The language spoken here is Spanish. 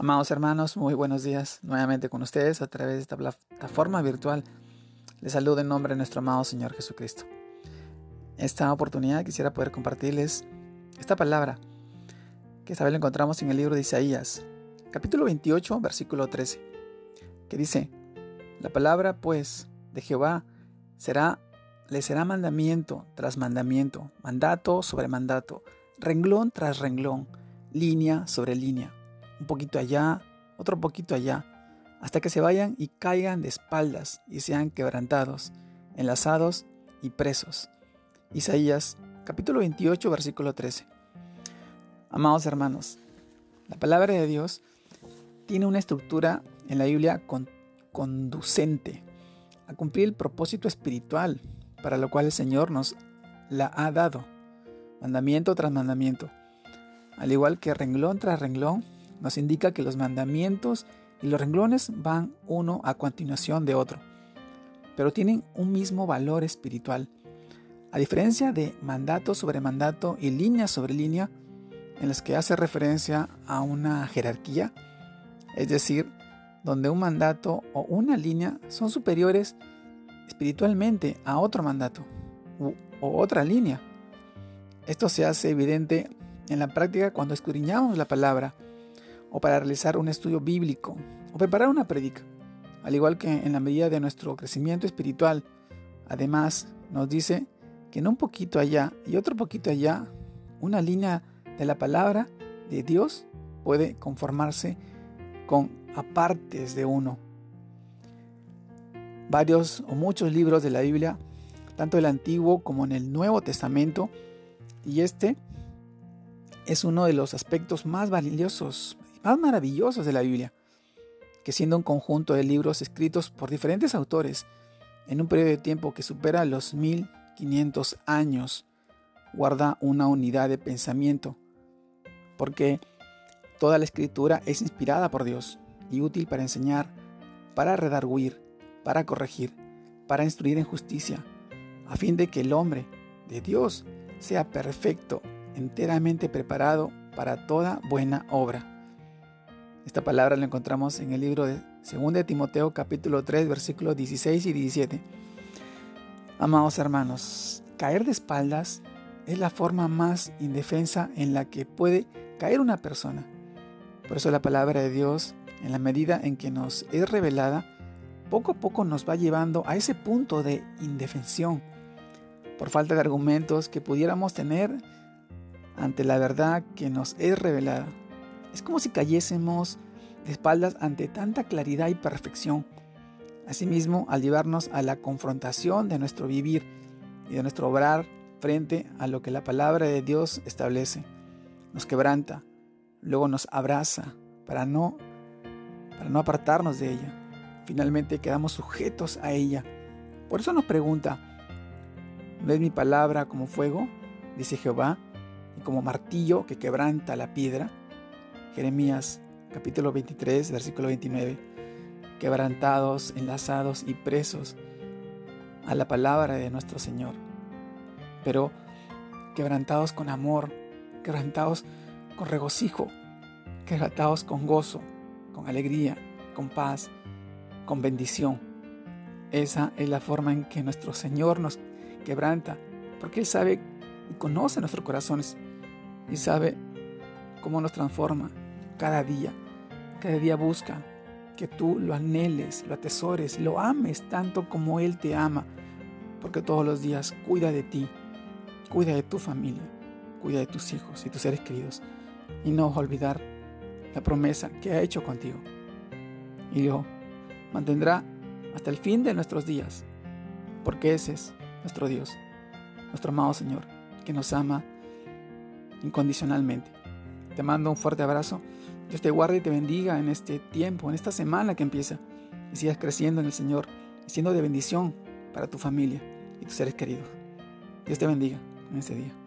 Amados hermanos, muy buenos días nuevamente con ustedes a través de esta plataforma virtual. Les saludo en nombre de nuestro amado Señor Jesucristo. Esta oportunidad quisiera poder compartirles esta palabra que esta vez la encontramos en el libro de Isaías, capítulo 28, versículo 13, que dice, La palabra pues de Jehová será, le será mandamiento tras mandamiento, mandato sobre mandato, renglón tras renglón, línea sobre línea un poquito allá, otro poquito allá, hasta que se vayan y caigan de espaldas y sean quebrantados, enlazados y presos. Isaías capítulo 28 versículo 13. Amados hermanos, la palabra de Dios tiene una estructura en la Biblia conducente a cumplir el propósito espiritual para lo cual el Señor nos la ha dado, mandamiento tras mandamiento. Al igual que renglón tras renglón, nos indica que los mandamientos y los renglones van uno a continuación de otro, pero tienen un mismo valor espiritual. A diferencia de mandato sobre mandato y línea sobre línea, en las que hace referencia a una jerarquía, es decir, donde un mandato o una línea son superiores espiritualmente a otro mandato o otra línea. Esto se hace evidente en la práctica cuando escudriñamos la palabra o para realizar un estudio bíblico o preparar una predica, al igual que en la medida de nuestro crecimiento espiritual. Además, nos dice que en un poquito allá y otro poquito allá, una línea de la palabra de Dios puede conformarse con apartes de uno. Varios o muchos libros de la Biblia, tanto el Antiguo como en el Nuevo Testamento, y este es uno de los aspectos más valiosos más maravillosos de la Biblia, que siendo un conjunto de libros escritos por diferentes autores en un periodo de tiempo que supera los 1500 años, guarda una unidad de pensamiento, porque toda la escritura es inspirada por Dios y útil para enseñar, para redarguir, para corregir, para instruir en justicia, a fin de que el hombre de Dios sea perfecto, enteramente preparado para toda buena obra. Esta palabra la encontramos en el libro de 2 de Timoteo capítulo 3 versículos 16 y 17. Amados hermanos, caer de espaldas es la forma más indefensa en la que puede caer una persona. Por eso la palabra de Dios, en la medida en que nos es revelada, poco a poco nos va llevando a ese punto de indefensión, por falta de argumentos que pudiéramos tener ante la verdad que nos es revelada. Es como si cayésemos de espaldas ante tanta claridad y perfección. Asimismo, al llevarnos a la confrontación de nuestro vivir y de nuestro obrar frente a lo que la palabra de Dios establece, nos quebranta, luego nos abraza para no, para no apartarnos de ella. Finalmente quedamos sujetos a ella. Por eso nos pregunta, ¿no es mi palabra como fuego? Dice Jehová, y como martillo que quebranta la piedra. Jeremías capítulo 23, versículo 29. Quebrantados, enlazados y presos a la palabra de nuestro Señor. Pero quebrantados con amor, quebrantados con regocijo, quebrantados con gozo, con alegría, con paz, con bendición. Esa es la forma en que nuestro Señor nos quebranta, porque Él sabe y conoce nuestros corazones y sabe cómo nos transforma cada día. Cada día busca que tú lo anheles, lo atesores, lo ames tanto como Él te ama, porque todos los días cuida de ti, cuida de tu familia, cuida de tus hijos y tus seres queridos, y no olvidar la promesa que ha hecho contigo. Y lo mantendrá hasta el fin de nuestros días, porque ese es nuestro Dios, nuestro amado Señor, que nos ama incondicionalmente. Te mando un fuerte abrazo Dios te guarde y te bendiga en este tiempo, en esta semana que empieza, y sigas creciendo en el Señor, y siendo de bendición para tu familia y tus seres queridos. Dios te bendiga en este día.